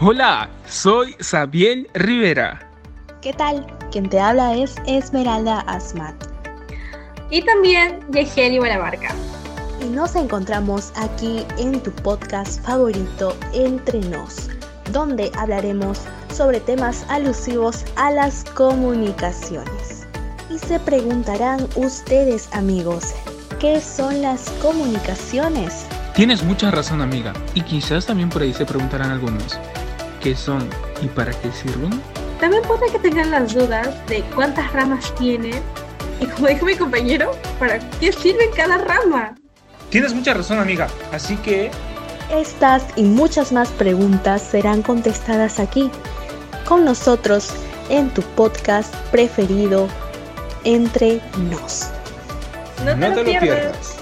Hola, soy Sabiel Rivera. ¿Qué tal? Quien te habla es Esmeralda Asmat. Y también Yegeli Buenamarca. Y nos encontramos aquí en tu podcast favorito, Entre Nos, donde hablaremos sobre temas alusivos a las comunicaciones. Y se preguntarán ustedes, amigos, ¿qué son las comunicaciones? Tienes mucha razón, amiga. Y quizás también por ahí se preguntarán algunos, ¿qué son y para qué sirven? También puede que tengan las dudas de cuántas ramas tiene y como dijo mi compañero, ¿para qué sirve cada rama? Tienes mucha razón, amiga. Así que... Estas y muchas más preguntas serán contestadas aquí, con nosotros, en tu podcast preferido, Entre Nos. No te, lo, pierdas.